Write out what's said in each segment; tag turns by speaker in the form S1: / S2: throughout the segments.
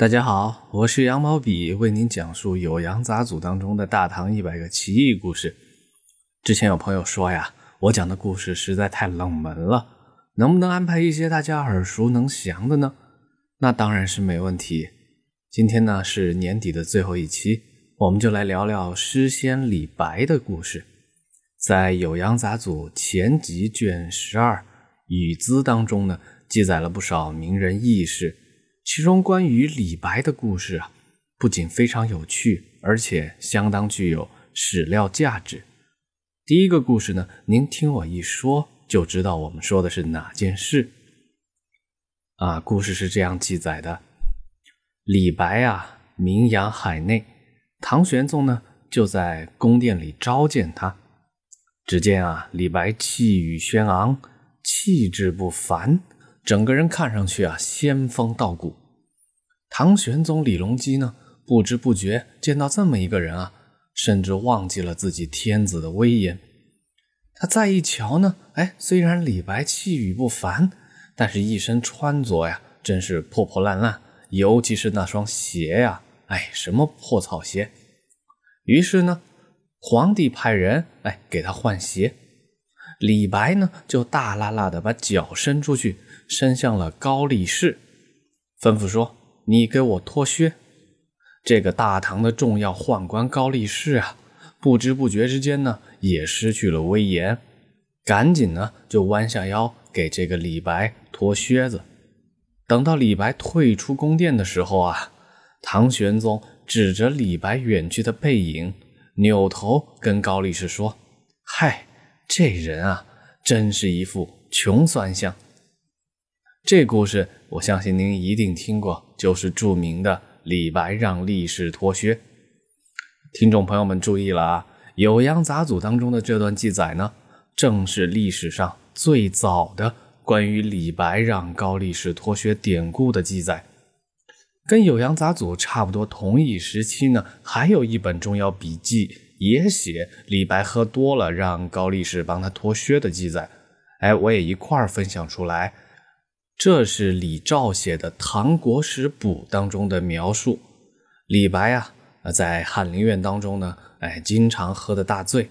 S1: 大家好，我是羊毛笔，为您讲述《酉阳杂俎》当中的大唐一百个奇异故事。之前有朋友说呀，我讲的故事实在太冷门了，能不能安排一些大家耳熟能详的呢？那当然是没问题。今天呢是年底的最后一期，我们就来聊聊诗仙李白的故事。在《酉阳杂俎》前集卷十二《语资》当中呢，记载了不少名人轶事。其中关于李白的故事啊，不仅非常有趣，而且相当具有史料价值。第一个故事呢，您听我一说就知道我们说的是哪件事。啊，故事是这样记载的：李白啊，名扬海内，唐玄宗呢就在宫殿里召见他。只见啊，李白气宇轩昂，气质不凡。整个人看上去啊，仙风道骨。唐玄宗李隆基呢，不知不觉见到这么一个人啊，甚至忘记了自己天子的威严。他再一瞧呢，哎，虽然李白气宇不凡，但是一身穿着呀，真是破破烂烂，尤其是那双鞋呀，哎，什么破草鞋。于是呢，皇帝派人哎给他换鞋。李白呢，就大拉拉的把脚伸出去。伸向了高力士，吩咐说：“你给我脱靴。”这个大唐的重要宦官高力士啊，不知不觉之间呢，也失去了威严，赶紧呢就弯下腰给这个李白脱靴子。等到李白退出宫殿的时候啊，唐玄宗指着李白远去的背影，扭头跟高力士说：“嗨，这人啊，真是一副穷酸相。”这故事我相信您一定听过，就是著名的李白让力士脱靴。听众朋友们注意了啊，《酉阳杂俎》当中的这段记载呢，正是历史上最早的关于李白让高力士脱靴典故的记载。跟《酉阳杂俎》差不多同一时期呢，还有一本重要笔记，也写李白喝多了让高力士帮他脱靴的记载。哎，我也一块儿分享出来。这是李肇写的《唐国史补》当中的描述。李白啊，在翰林院当中呢，哎，经常喝的大醉。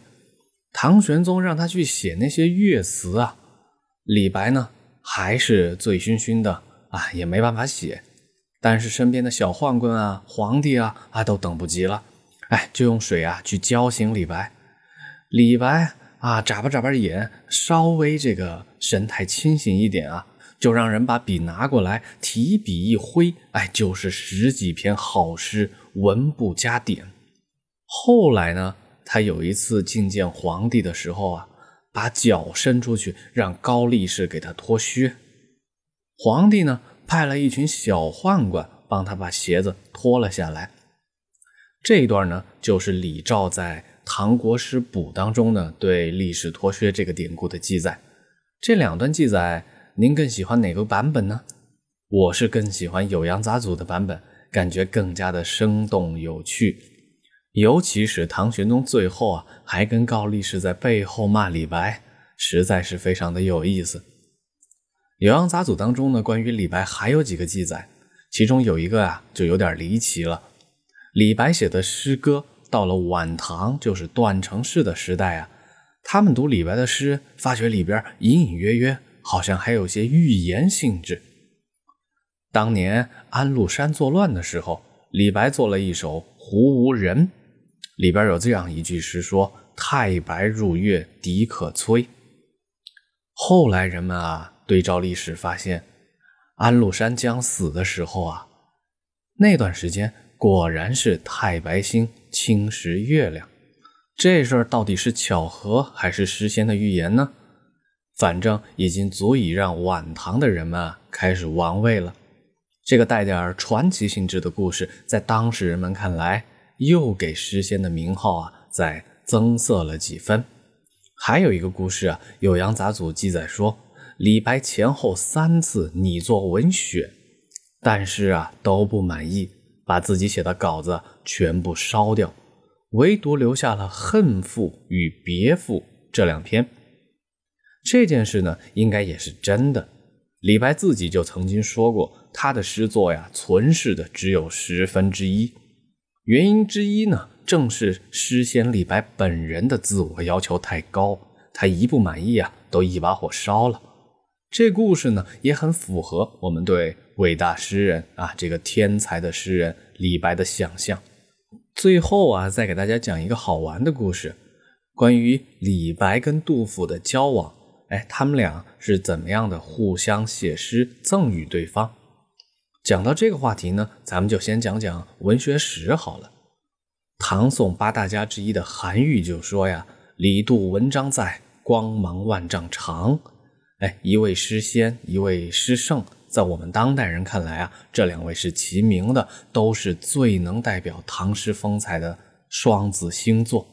S1: 唐玄宗让他去写那些乐词啊，李白呢还是醉醺醺的啊，也没办法写。但是身边的小宦官啊、皇帝啊啊都等不及了，哎，就用水啊去浇醒李白。李白啊，眨巴眨巴眼，稍微这个神态清醒一点啊。就让人把笔拿过来，提笔一挥，哎，就是十几篇好诗，文不加点。后来呢，他有一次觐见皇帝的时候啊，把脚伸出去，让高力士给他脱靴。皇帝呢，派了一群小宦官帮他把鞋子脱了下来。这一段呢，就是李肇在《唐国史补》当中呢对历史脱靴这个典故的记载。这两段记载。您更喜欢哪个版本呢？我是更喜欢《酉阳杂俎》的版本，感觉更加的生动有趣。尤其是唐玄宗最后啊，还跟高力士在背后骂李白，实在是非常的有意思。《酉阳杂俎》当中呢，关于李白还有几个记载，其中有一个啊，就有点离奇了。李白写的诗歌到了晚唐，就是段成式的时代啊，他们读李白的诗，发觉里边隐隐约约。好像还有些预言性质。当年安禄山作乱的时候，李白做了一首《胡无人》，里边有这样一句诗说：“太白入月，敌可摧。”后来人们啊对照历史发现，安禄山将死的时候啊，那段时间果然是太白星侵蚀月亮。这事儿到底是巧合还是诗仙的预言呢？反正已经足以让晚唐的人们开始玩味了。这个带点传奇性质的故事，在当时人们看来，又给诗仙的名号啊再增色了几分。还有一个故事啊，《酉阳杂俎》记载说，李白前后三次拟作文选，但是啊都不满意，把自己写的稿子全部烧掉，唯独留下了《恨赋》与《别赋》这两篇。这件事呢，应该也是真的。李白自己就曾经说过，他的诗作呀，存世的只有十分之一。原因之一呢，正是诗仙李白本人的自我要求太高，他一不满意啊，都一把火烧了。这故事呢，也很符合我们对伟大诗人啊，这个天才的诗人李白的想象。最后啊，再给大家讲一个好玩的故事，关于李白跟杜甫的交往。哎，他们俩是怎么样的互相写诗赠予对方？讲到这个话题呢，咱们就先讲讲文学史好了。唐宋八大家之一的韩愈就说呀：“李杜文章在，光芒万丈长。”哎，一位诗仙，一位诗圣，在我们当代人看来啊，这两位是齐名的，都是最能代表唐诗风采的双子星座。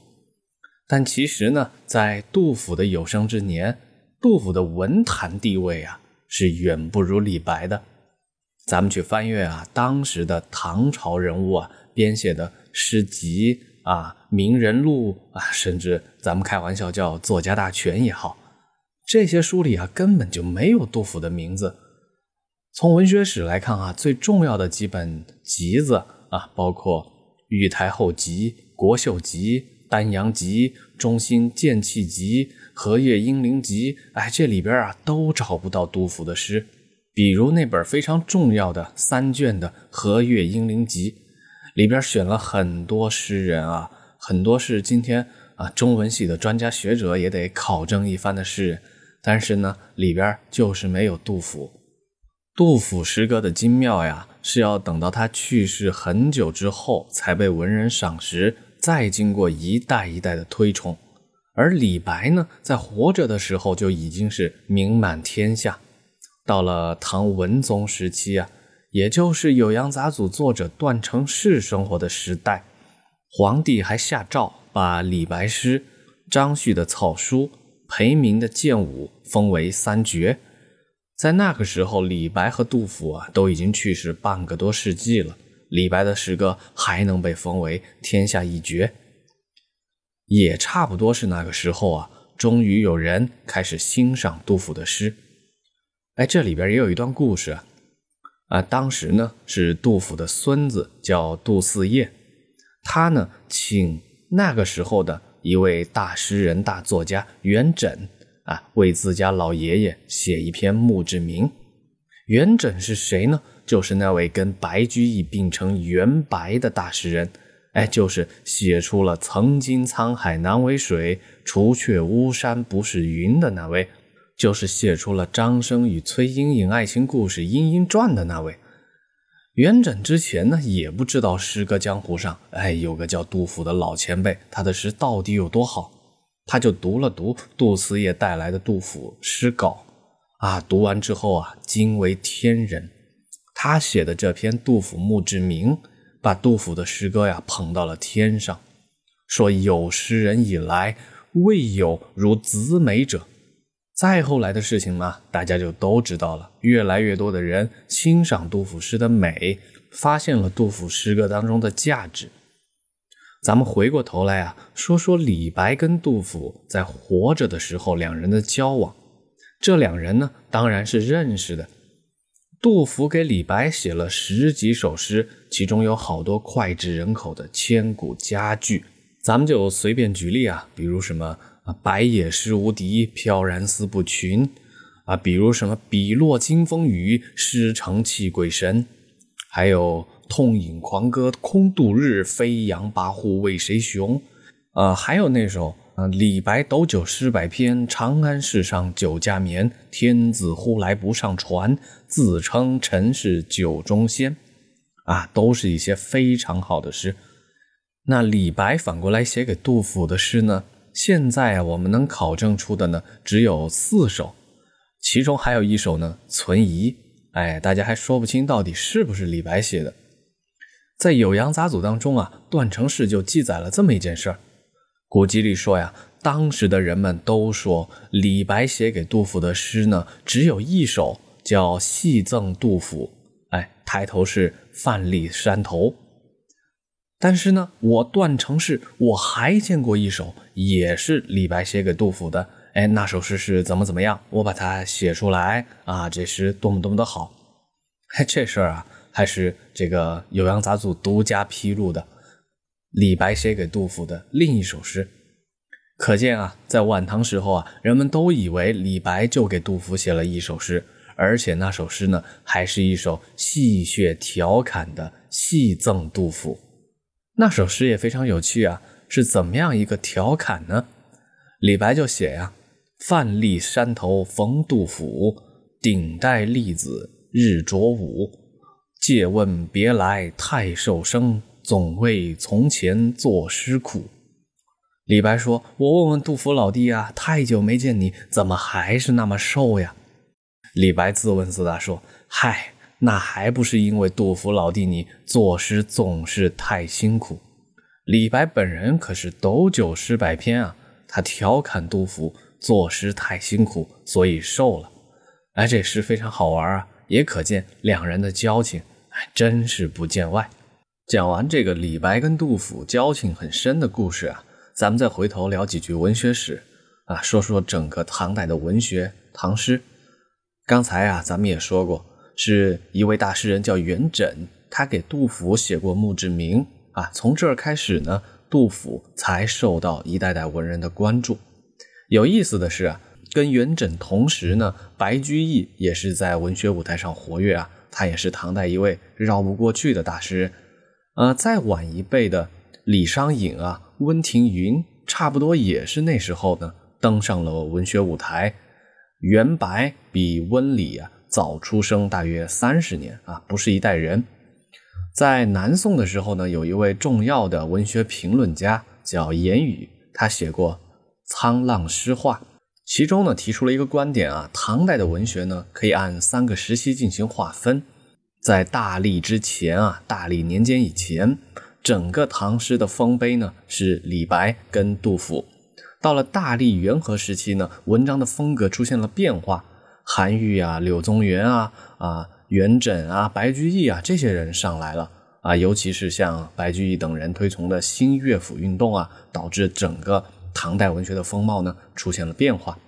S1: 但其实呢，在杜甫的有生之年，杜甫的文坛地位啊，是远不如李白的。咱们去翻阅啊，当时的唐朝人物啊编写的诗集啊、名人录啊，甚至咱们开玩笑叫作家大全也好，这些书里啊根本就没有杜甫的名字。从文学史来看啊，最重要的几本集子啊，包括《玉台后集》《国秀集》《丹阳集》《中心剑气集》。《和岳英灵集》哎，这里边啊都找不到杜甫的诗。比如那本非常重要的三卷的《和岳英灵集》，里边选了很多诗人啊，很多是今天啊中文系的专家学者也得考证一番的诗人。但是呢，里边就是没有杜甫。杜甫诗歌的精妙呀，是要等到他去世很久之后才被文人赏识，再经过一代一代的推崇。而李白呢，在活着的时候就已经是名满天下。到了唐文宗时期啊，也就是《酉阳杂俎》作者段成式生活的时代，皇帝还下诏把李白诗、张旭的草书、裴明的剑舞封为三绝。在那个时候，李白和杜甫啊都已经去世半个多世纪了，李白的诗歌还能被封为天下一绝。也差不多是那个时候啊，终于有人开始欣赏杜甫的诗。哎，这里边也有一段故事啊。啊，当时呢是杜甫的孙子叫杜四叶，他呢请那个时候的一位大诗人、大作家元稹啊，为自家老爷爷写一篇墓志铭。元稹是谁呢？就是那位跟白居易并称元白的大诗人。哎，就是写出了“曾经沧海难为水，除却巫山不是云”的那位，就是写出了张生与崔莺莺爱情故事《莺莺传》的那位。元稹之前呢，也不知道诗歌江湖上，哎，有个叫杜甫的老前辈，他的诗到底有多好，他就读了读杜四叶带来的杜甫诗稿，啊，读完之后啊，惊为天人。他写的这篇杜甫墓志铭。把杜甫的诗歌呀捧到了天上，说有诗人以来未有如子美者。再后来的事情嘛，大家就都知道了。越来越多的人欣赏杜甫诗的美，发现了杜甫诗歌当中的价值。咱们回过头来啊，说说李白跟杜甫在活着的时候两人的交往。这两人呢，当然是认识的。杜甫给李白写了十几首诗，其中有好多脍炙人口的千古佳句。咱们就随便举例啊，比如什么啊“白也诗无敌，飘然思不群”，啊，比如什么“笔落惊风雨，诗成泣鬼神”，还有“痛饮狂歌空度日，飞扬跋扈为谁雄”，啊，还有那首。啊！李白斗酒诗百篇，长安市上酒家眠。天子呼来不上船，自称臣是酒中仙。啊，都是一些非常好的诗。那李白反过来写给杜甫的诗呢？现在啊，我们能考证出的呢，只有四首，其中还有一首呢存疑。哎，大家还说不清到底是不是李白写的。在《酉阳杂俎》当中啊，段成式就记载了这么一件事儿。古籍里说呀，当时的人们都说李白写给杜甫的诗呢，只有一首叫《戏赠杜甫》。哎，抬头是范蠡山头。但是呢，我段成是我还见过一首，也是李白写给杜甫的。哎，那首诗是怎么怎么样，我把它写出来啊，这诗多么多么的好。哎，这事儿啊，还是这个《酉阳杂俎》独家披露的，李白写给杜甫的另一首诗。可见啊，在晚唐时候啊，人们都以为李白就给杜甫写了一首诗。而且那首诗呢，还是一首戏谑调侃的戏赠杜甫。那首诗也非常有趣啊，是怎么样一个调侃呢？李白就写呀：“范蠡山头逢杜甫，顶戴笠子日着午。借问别来太瘦生，总为从前作诗苦。”李白说：“我问问杜甫老弟啊，太久没见你，怎么还是那么瘦呀？”李白自问自答说：“嗨，那还不是因为杜甫老弟你作诗总是太辛苦。”李白本人可是斗酒诗百篇啊，他调侃杜甫作诗太辛苦，所以瘦了。哎，这诗非常好玩啊，也可见两人的交情，还真是不见外。讲完这个李白跟杜甫交情很深的故事啊，咱们再回头聊几句文学史啊，说说整个唐代的文学唐诗。刚才啊，咱们也说过，是一位大诗人叫元稹，他给杜甫写过墓志铭啊。从这儿开始呢，杜甫才受到一代代文人的关注。有意思的是啊，跟元稹同时呢，白居易也是在文学舞台上活跃啊。他也是唐代一位绕不过去的大诗人。呃，再晚一辈的李商隐啊、温庭筠，差不多也是那时候呢登上了文学舞台。元白比温李啊早出生大约三十年啊，不是一代人。在南宋的时候呢，有一位重要的文学评论家叫严语，他写过《沧浪诗话》，其中呢提出了一个观点啊，唐代的文学呢可以按三个时期进行划分，在大历之前啊，大历年间以前，整个唐诗的丰碑呢是李白跟杜甫。到了大历元和时期呢，文章的风格出现了变化，韩愈啊、柳宗元啊、啊元稹啊、白居易啊这些人上来了啊，尤其是像白居易等人推崇的新乐府运动啊，导致整个唐代文学的风貌呢出现了变化。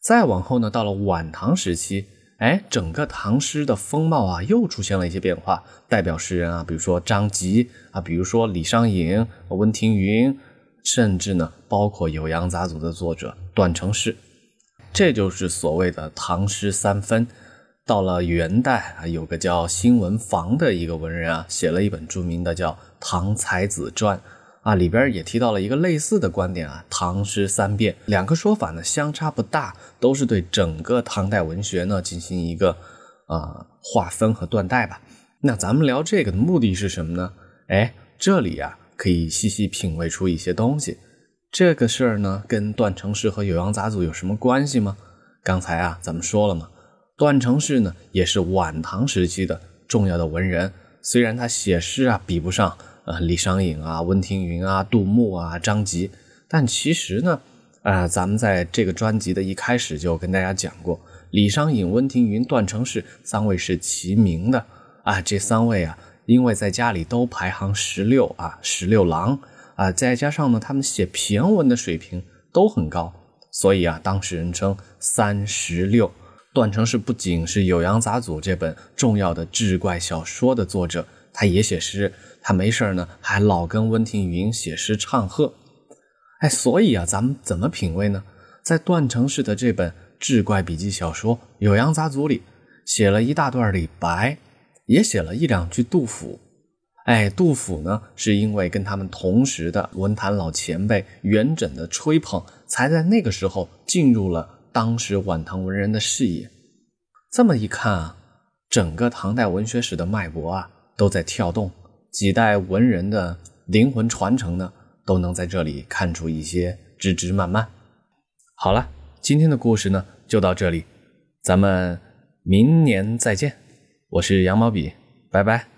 S1: 再往后呢，到了晚唐时期，哎，整个唐诗的风貌啊又出现了一些变化，代表诗人啊，比如说张籍啊，比如说李商隐、温庭筠。甚至呢，包括《酉阳杂俎》的作者段成式，这就是所谓的唐诗三分。到了元代啊，有个叫辛文房的一个文人啊，写了一本著名的叫《唐才子传》啊，里边也提到了一个类似的观点啊，唐诗三变。两个说法呢相差不大，都是对整个唐代文学呢进行一个啊划分和断代吧。那咱们聊这个的目的是什么呢？哎，这里啊。可以细细品味出一些东西，这个事儿呢，跟段成式和酉阳杂俎有什么关系吗？刚才啊，咱们说了嘛，段成式呢，也是晚唐时期的重要的文人。虽然他写诗啊，比不上呃李商隐啊、温庭筠啊、杜牧啊、张籍，但其实呢，啊，咱们在这个专辑的一开始就跟大家讲过，李商隐、温庭筠、段成式三位是齐名的啊，这三位啊。因为在家里都排行十六啊，十六郎啊，再加上呢，他们写骈文的水平都很高，所以啊，当时人称三十六。段成式不仅是《酉阳杂俎》这本重要的志怪小说的作者，他也写诗，他没事呢，还老跟温庭筠写诗唱和。哎，所以啊，咱们怎么品味呢？在段成式的这本志怪笔记小说《酉阳杂俎》里，写了一大段李白。也写了一两句杜甫，哎，杜甫呢，是因为跟他们同时的文坛老前辈元稹的吹捧，才在那个时候进入了当时晚唐文人的视野。这么一看啊，整个唐代文学史的脉搏啊，都在跳动，几代文人的灵魂传承呢，都能在这里看出一些枝枝蔓蔓。好了，今天的故事呢，就到这里，咱们明年再见。我是羊毛笔，拜拜。